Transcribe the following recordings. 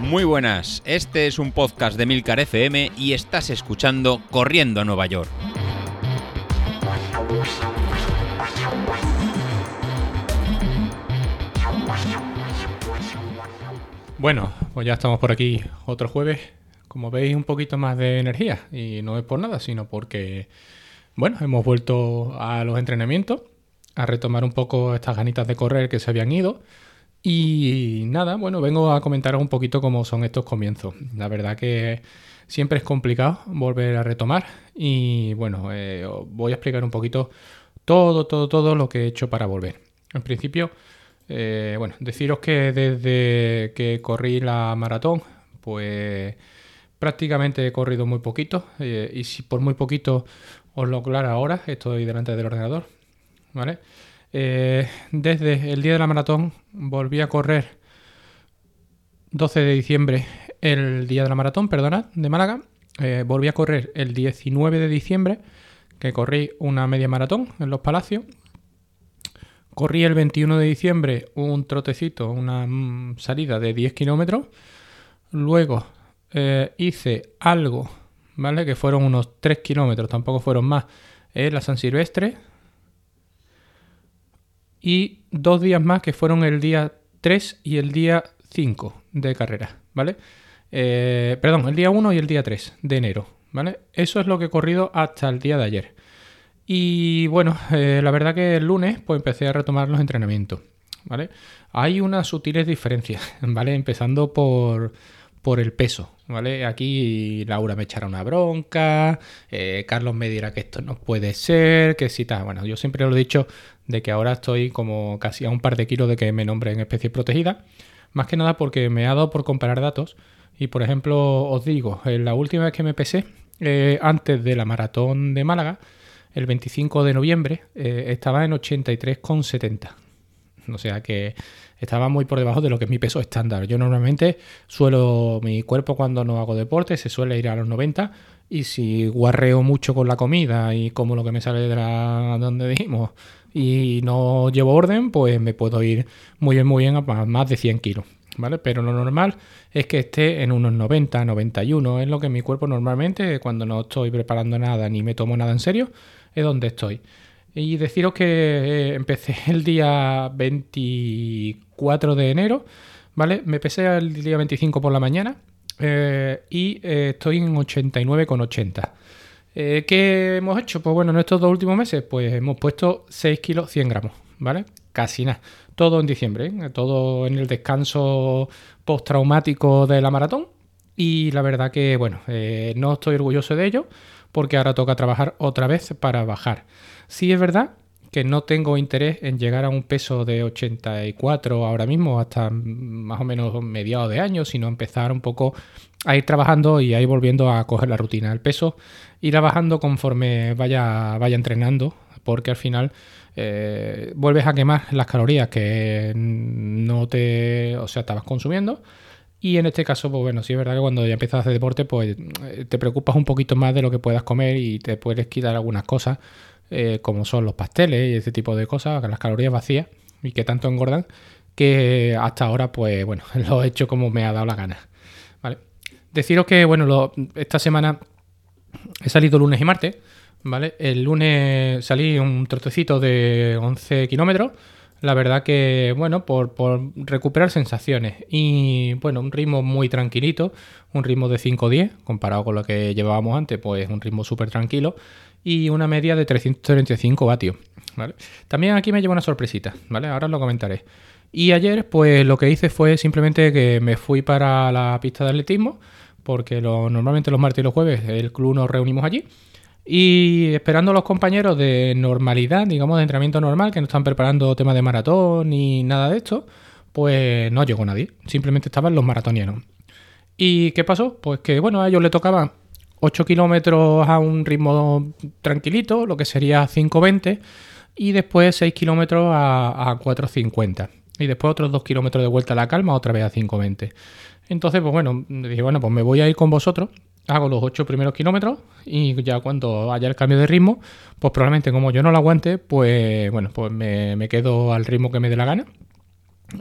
Muy buenas, este es un podcast de Milcar FM y estás escuchando Corriendo a Nueva York. Bueno, pues ya estamos por aquí otro jueves. Como veis, un poquito más de energía. Y no es por nada, sino porque, bueno, hemos vuelto a los entrenamientos, a retomar un poco estas ganitas de correr que se habían ido. Y nada, bueno, vengo a comentaros un poquito cómo son estos comienzos. La verdad que siempre es complicado volver a retomar y bueno, eh, voy a explicar un poquito todo, todo, todo lo que he hecho para volver. En principio, eh, bueno, deciros que desde que corrí la maratón, pues prácticamente he corrido muy poquito eh, y si por muy poquito os lo aclaro ahora, estoy delante del ordenador, ¿vale? Eh, desde el día de la maratón volví a correr 12 de diciembre, el día de la maratón, perdonad, de Málaga. Eh, volví a correr el 19 de diciembre, que corrí una media maratón en Los Palacios. Corrí el 21 de diciembre un trotecito, una mm, salida de 10 kilómetros. Luego eh, hice algo, ¿vale? Que fueron unos 3 kilómetros, tampoco fueron más, en la San Silvestre, y dos días más que fueron el día 3 y el día 5 de carrera, ¿vale? Eh, perdón, el día 1 y el día 3 de enero, ¿vale? Eso es lo que he corrido hasta el día de ayer. Y bueno, eh, la verdad que el lunes pues empecé a retomar los entrenamientos, ¿vale? Hay unas sutiles diferencias, ¿vale? Empezando por, por el peso, ¿vale? Aquí Laura me echará una bronca, eh, Carlos me dirá que esto no puede ser, que si tal. Bueno, yo siempre lo he dicho de que ahora estoy como casi a un par de kilos de que me nombre en especie protegida, más que nada porque me ha dado por comparar datos y por ejemplo os digo, en la última vez que me pesé, eh, antes de la maratón de Málaga, el 25 de noviembre, eh, estaba en 83,70. O sea que estaba muy por debajo de lo que es mi peso estándar. Yo normalmente suelo, mi cuerpo cuando no hago deporte se suele ir a los 90 y si guarreo mucho con la comida y como lo que me sale de la donde dijimos y no llevo orden, pues me puedo ir muy bien, muy bien a más de 100 kilos. ¿Vale? Pero lo normal es que esté en unos 90, 91, es lo que mi cuerpo normalmente, cuando no estoy preparando nada ni me tomo nada en serio, es donde estoy. Y deciros que eh, empecé el día 24 de enero, ¿vale? Me pesé el día 25 por la mañana eh, y eh, estoy en 89,80. ¿Qué hemos hecho? Pues bueno, en estos dos últimos meses, pues hemos puesto 6 kilos 100 gramos, ¿vale? Casi nada. Todo en diciembre, todo en el descanso postraumático de la maratón. Y la verdad que, bueno, no estoy orgulloso de ello porque ahora toca trabajar otra vez para bajar. Sí es verdad que no tengo interés en llegar a un peso de 84 ahora mismo hasta más o menos mediados de año, sino empezar un poco a ir trabajando y a ir volviendo a coger la rutina. El peso irá bajando conforme vaya, vaya entrenando, porque al final eh, vuelves a quemar las calorías que no te, o sea, estabas consumiendo. Y en este caso, pues bueno, sí es verdad que cuando ya empiezas a hacer deporte, pues eh, te preocupas un poquito más de lo que puedas comer y te puedes quitar algunas cosas eh, como son los pasteles y ese tipo de cosas, las calorías vacías y que tanto engordan, que hasta ahora, pues bueno, lo he hecho como me ha dado la gana. Deciros que, bueno, esta semana he salido lunes y martes, ¿vale? El lunes salí un trocecito de 11 kilómetros. La verdad que, bueno, por, por, recuperar sensaciones y, bueno, un ritmo muy tranquilito, un ritmo de 5-10, comparado con lo que llevábamos antes, pues un ritmo súper tranquilo y una media de 335 vatios. ¿vale? También aquí me llevo una sorpresita, ¿vale? Ahora os lo comentaré. Y ayer, pues lo que hice fue simplemente que me fui para la pista de atletismo, porque normalmente los martes y los jueves el club nos reunimos allí. Y esperando a los compañeros de normalidad, digamos, de entrenamiento normal, que no están preparando temas de maratón ni nada de esto, pues no llegó nadie. Simplemente estaban los maratonianos. ¿Y qué pasó? Pues que, bueno, a ellos le tocaba 8 kilómetros a un ritmo tranquilito, lo que sería 5.20, y después 6 kilómetros a, a 4.50. Y después otros 2 kilómetros de vuelta a la calma, otra vez a 5.20. Entonces, pues bueno, dije, bueno, pues me voy a ir con vosotros, hago los 8 primeros kilómetros y ya cuando haya el cambio de ritmo, pues probablemente como yo no lo aguante, pues bueno, pues me, quedo al ritmo que me dé la gana.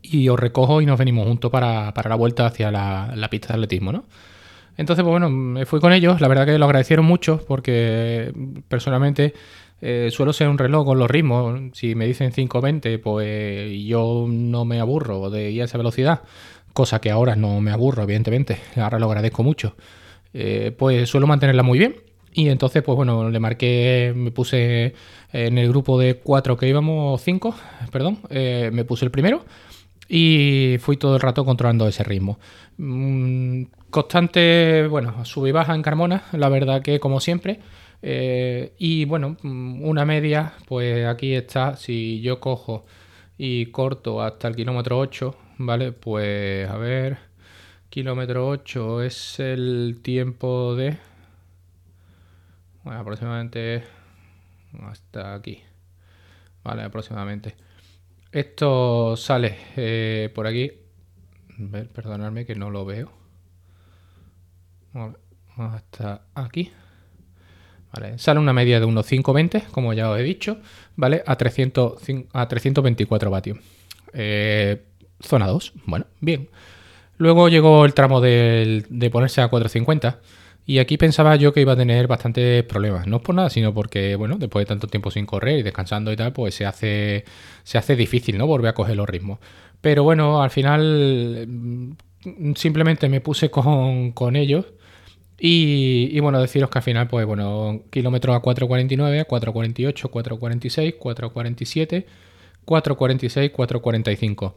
y os recojo y nos venimos juntos para, la vuelta hacia la, la, pista de atletismo, ¿no? Entonces, pues bueno, me fui con ellos, la verdad que lo agradecieron mucho porque personalmente eh, suelo ser un reloj con los ritmos. Si me dicen 5.20, pues yo no me aburro de ir a esa velocidad, cosa que ahora no me aburro, evidentemente, ahora lo agradezco mucho. Eh, pues suelo mantenerla muy bien. Y entonces, pues bueno, le marqué, me puse en el grupo de cuatro que íbamos, cinco, perdón, eh, me puse el primero y fui todo el rato controlando ese ritmo. Mm, constante, bueno, sub y baja en Carmona, la verdad que como siempre. Eh, y bueno, mm, una media, pues aquí está, si yo cojo y corto hasta el kilómetro 8, ¿vale? Pues a ver, kilómetro 8 es el tiempo de... Bueno, aproximadamente hasta aquí. Vale, aproximadamente. Esto sale eh, por aquí. Perdonadme que no lo veo. Hasta aquí. Vale, sale una media de unos 520, como ya os he dicho, ¿vale? A, 300, a 324 vatios. Eh, zona 2, bueno, bien. Luego llegó el tramo de, ponerse a 450 y aquí pensaba yo que iba a tener bastantes problemas. No es por nada, sino porque, bueno, después de tanto tiempo sin correr y descansando y tal, pues se hace, se hace difícil, ¿no? Volver a coger los ritmos. Pero bueno, al final mm, simplemente me puse con, con ellos. Y, y, bueno, deciros que al final, pues bueno, kilómetros a 4.49, 4.48, 4.46, 4.47, 4.46, 4.45.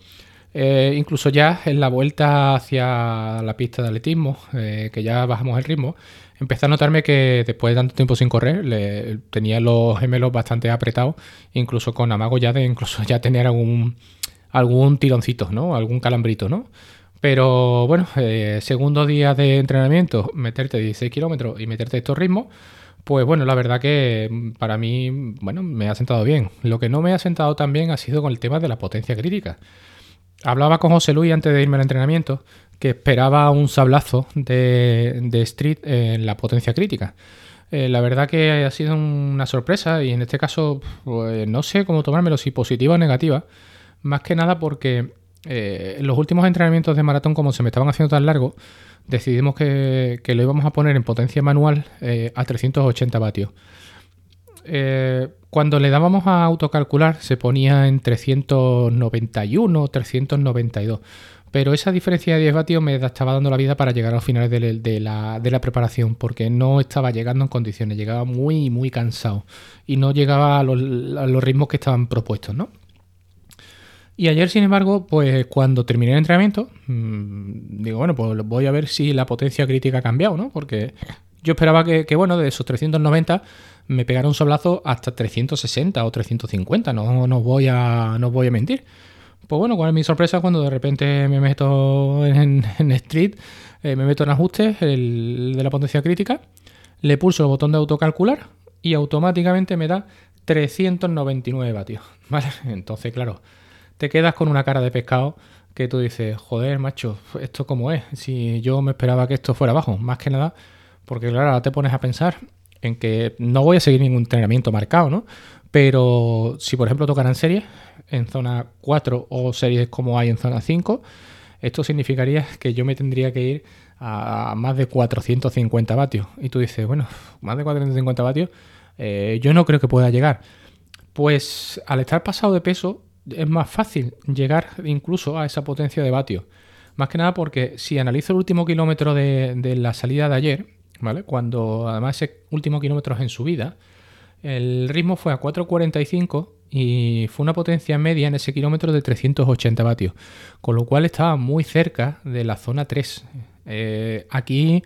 Eh, incluso ya en la vuelta hacia la pista de atletismo, eh, que ya bajamos el ritmo, empecé a notarme que después de tanto tiempo sin correr, tenía los gemelos bastante apretados, incluso con amago ya de incluso ya tener algún, algún tironcito, ¿no? Algún calambrito, ¿no? Pero bueno, eh, segundo día de entrenamiento, meterte 16 kilómetros y meterte estos ritmos, pues bueno, la verdad que para mí, bueno, me ha sentado bien. Lo que no me ha sentado tan bien ha sido con el tema de la potencia crítica. Hablaba con José Luis antes de irme al entrenamiento que esperaba un sablazo de, Street en la potencia crítica. Eh, la verdad que ha sido una sorpresa y en este caso pues, no sé cómo tomármelo, si positiva o negativa. Más que nada porque eh, los últimos entrenamientos de maratón, como se me estaban haciendo tan largos, decidimos que, lo íbamos a poner en potencia manual eh, a 380 vatios. Cuando le dábamos a autocalcular se ponía en 391 o 392. Pero esa diferencia de 10 vatios me estaba dando la vida para llegar a los finales de, la, preparación, porque no estaba llegando en condiciones, llegaba muy, muy cansado y no llegaba a los, ritmos que estaban propuestos, ¿no? Y ayer, sin embargo, pues cuando terminé el entrenamiento, mm, digo, bueno, pues voy a ver si la potencia crítica ha cambiado, ¿no? Porque yo esperaba que, que bueno, de esos 390 me pegaron un sablazo hasta 360 o 350, no, no, voy a, no voy a mentir. Pues bueno, cuál es mi sorpresa cuando de repente me meto en, Street, eh, me meto en ajustes el, de la potencia crítica, le pulso el botón de autocalcular y automáticamente me da 399 vatios. ¿Vale? Entonces, claro, te quedas con una cara de pescado que tú dices, joder, macho, ¿esto cómo es? Si yo me esperaba que esto fuera abajo, más que nada, porque claro, ahora te pones a pensar en que no voy a seguir ningún entrenamiento marcado, ¿no? Pero si por ejemplo tocaran series en zona 4 o series como hay en zona 5, esto significaría que yo me tendría que ir a más de 450 vatios. Y tú dices, bueno, más de 450 vatios, eh, yo no creo que pueda llegar. Pues al estar pasado de peso es más fácil llegar incluso a esa potencia de vatios. Más que nada porque si analizo el último kilómetro de la salida de ayer, Cuando además ese último kilómetro es en subida, el ritmo fue a 4.45 y fue una potencia media en ese kilómetro de 380 vatios, con lo cual estaba muy cerca de la zona 3. Eh, aquí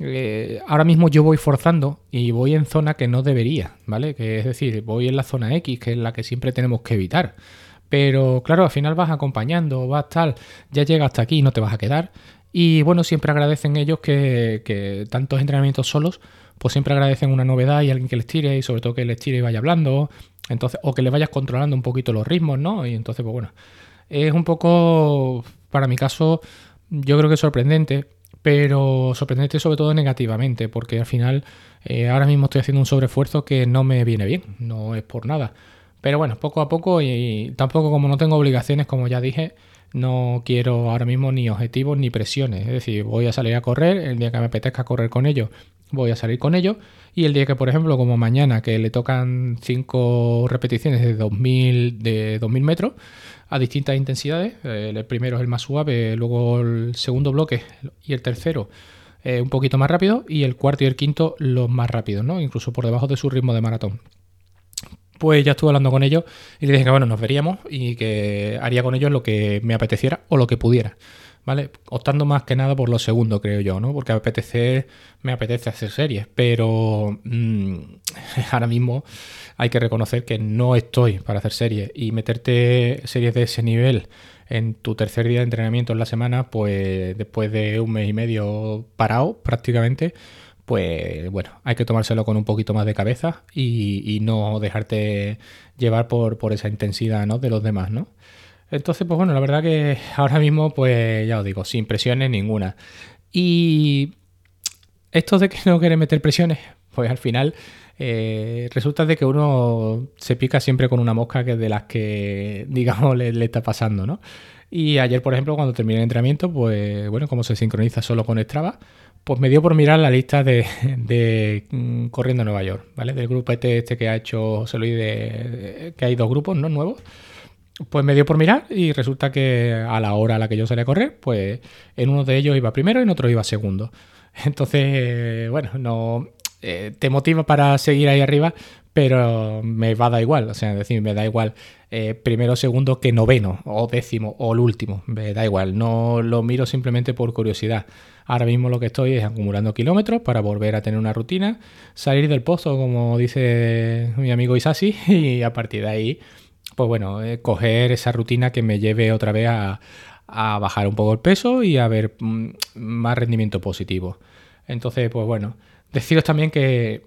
eh, ahora mismo yo voy forzando y voy en zona que no debería, ¿vale? Que es decir, voy en la zona X, que es la que siempre tenemos que evitar. Pero claro, al final vas acompañando, vas tal, ya llega hasta aquí y no te vas a quedar. Y bueno, siempre agradecen ellos que, tantos entrenamientos solos, pues siempre agradecen una novedad y alguien que les tire y sobre todo que les tire y vaya hablando, entonces, o que les vayas controlando un poquito los ritmos, ¿no? Y entonces, pues bueno, es un poco, para mi caso, yo creo que sorprendente, pero sorprendente sobre todo negativamente, porque al final eh, ahora mismo estoy haciendo un sobreesfuerzo que no me viene bien, no es por nada. Pero bueno, poco a poco y tampoco como no tengo obligaciones, como ya dije, No quiero ahora mismo ni objetivos ni presiones. Es decir, voy a salir a correr, el día que me apetezca correr con ellos, voy a salir con ellos. Y el día que, por ejemplo, como mañana, que le tocan cinco repeticiones de 2000, de 2000 metros a distintas intensidades, eh, el primero es el más suave, luego el segundo bloque y el tercero eh, un poquito más rápido y el cuarto y el quinto los más rápidos, ¿no? Incluso por debajo de su ritmo de maratón. Pues ya estuve hablando con ellos y les dije que bueno, nos veríamos y que haría con ellos lo que me apeteciera o lo que pudiera. ¿Vale? Optando más que nada por lo segundo, creo yo, ¿no? Porque apetecer, me apetece hacer series, pero mm, ahora mismo hay que reconocer que no estoy para hacer series y meterte series de ese nivel en tu tercer día de entrenamiento en la semana, pues después de un mes y medio parado prácticamente, pues bueno, hay que tomárselo con un poquito más de cabeza y, no dejarte llevar por, esa intensidad ¿no? de los demás, ¿no? Entonces, pues bueno, la verdad que ahora mismo, pues ya os digo, sin presiones ninguna. Y esto de que no quiere meter presiones, pues al final eh, resulta de que uno se pica siempre con una mosca que de las que, digamos, le, está pasando, ¿no? Y ayer, por ejemplo, cuando terminé el entrenamiento, pues bueno, como se sincroniza solo con Strava, pues me dio por mirar la lista de, de mm, Corriendo Nueva York, ¿vale? Del grupo este, este que ha hecho José Luis, de, que hay dos grupos, ¿no? Nuevos. Pues me dio por mirar y resulta que a la hora a la que yo salí a correr, pues en uno de ellos iba primero y en otro iba segundo. Entonces, bueno, no, eh, te motiva para seguir ahí arriba, pero me va a dar igual. O sea, decir, me da igual eh, primero, segundo que noveno, o décimo, o el último. Me da igual. No lo miro simplemente por curiosidad. Ahora mismo lo que estoy es acumulando kilómetros para volver a tener una rutina, salir del pozo, como dice mi amigo Isasi, y a partir de ahí, pues bueno, eh, coger esa rutina que me lleve otra vez a, a bajar un poco el peso y a ver mm, más rendimiento positivo. Entonces, pues bueno, Deciros también que,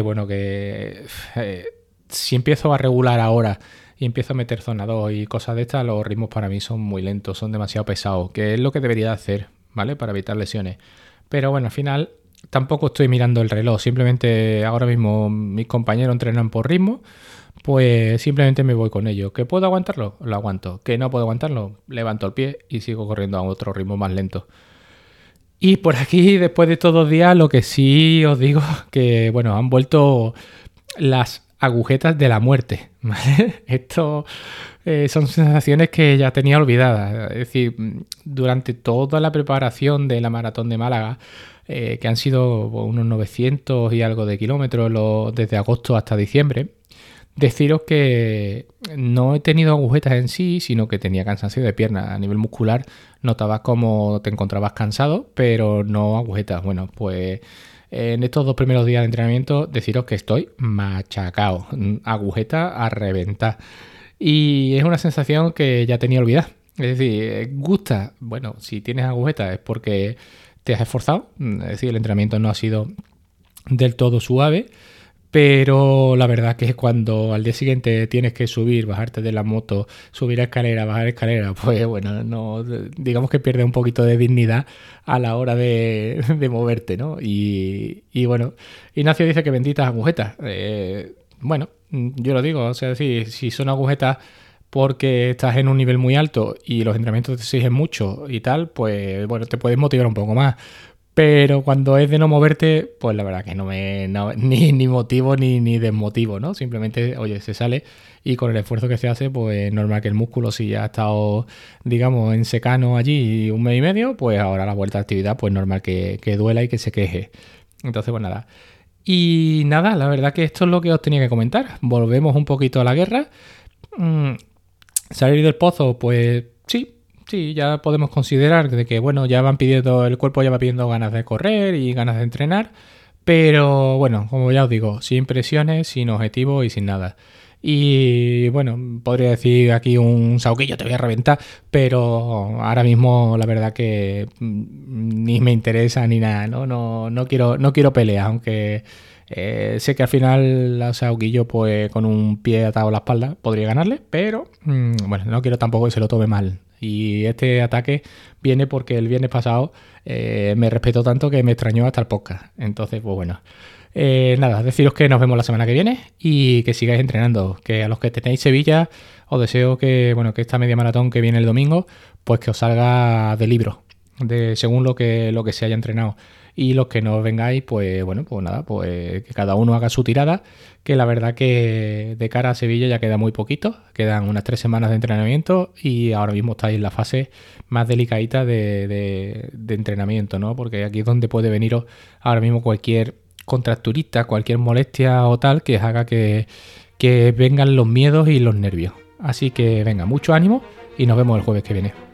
bueno, que eh, si empiezo a regular ahora y empiezo a meter zona 2 y cosas de estas, los ritmos para mí son muy lentos, son demasiado pesados, que es lo que debería hacer, ¿vale? Para evitar lesiones. Pero bueno, al final tampoco estoy mirando el reloj, simplemente ahora mismo mis compañeros entrenan por ritmo, pues simplemente me voy con ellos. ¿Que puedo aguantarlo? Lo aguanto. ¿Que no puedo aguantarlo? Levanto el pie y sigo corriendo a otro ritmo más lento. Y por aquí, después de todos días, lo que sí os digo, que bueno, han vuelto las agujetas de la muerte. Esto eh, son sensaciones que ya tenía olvidadas. Es decir, durante toda la preparación de la maratón de Málaga, eh, que han sido unos 900 y algo de kilómetros desde agosto hasta diciembre, Deciros que no he tenido agujetas en sí, sino que tenía cansancio de pierna. A nivel muscular notabas como te encontrabas cansado, pero no agujetas. Bueno, pues en estos dos primeros días de entrenamiento, deciros que estoy machacado, agujeta a reventar. Y es una sensación que ya tenía olvidada. Es decir, gusta, bueno, si tienes agujetas es porque te has esforzado, es decir, el entrenamiento no ha sido del todo suave pero la verdad que es cuando al día siguiente tienes que subir, bajarte de la moto, subir a escalera, bajar escalera, pues bueno, no, digamos que pierde un poquito de dignidad a la hora de, moverte, ¿no? Y, bueno, Ignacio dice que benditas agujetas. Eh, bueno, yo lo digo, o sea, si, si son agujetas porque estás en un nivel muy alto y los entrenamientos te exigen mucho y tal, pues bueno, te puedes motivar un poco más. Pero cuando es de no moverte, pues la verdad que no me ni, ni, motivo ni, ni desmotivo, ¿no? Simplemente, oye, se sale y con el esfuerzo que se hace, pues normal que el músculo, si ya ha estado, digamos, en secano allí un mes y medio, pues ahora la vuelta a actividad, pues normal que, duela y que se queje. Entonces, pues nada. Y nada, la verdad que esto es lo que os tenía que comentar. Volvemos un poquito a la guerra. Mm, salir del pozo, pues sí, Sí, ya podemos considerar de que, bueno, ya van pidiendo, el cuerpo ya va pidiendo ganas de correr y ganas de entrenar, pero bueno, como ya os digo, sin presiones, sin objetivo y sin nada. Y bueno, podría decir aquí un sauquillo, te voy a reventar, pero ahora mismo la verdad que mm, ni me interesa ni nada, ¿no? No, no, quiero, no quiero pelear, aunque eh, sé que al final a Sauquillo, pues con un pie atado a la espalda, podría ganarle, pero mm, bueno, no quiero tampoco que se lo tome mal. Y este ataque viene porque el viernes pasado eh, me respetó tanto que me extrañó hasta el podcast. Entonces, pues bueno. Eh, nada, deciros que nos vemos la semana que viene y que sigáis entrenando. Que a los que tenéis Sevilla, os deseo que, bueno, que esta media maratón que viene el domingo, pues que os salga de libro, de, según lo que, lo que se haya entrenado. Y los que no vengáis, pues bueno, pues nada, pues que cada uno haga su tirada, que la verdad que de cara a Sevilla ya queda muy poquito, quedan unas tres semanas de entrenamiento y ahora mismo estáis en la fase más delicadita de, entrenamiento, ¿no? Porque aquí es donde puede veniros ahora mismo cualquier contracturista, cualquier molestia o tal que haga que vengan los miedos y los nervios. Así que venga, mucho ánimo y nos vemos el jueves que viene.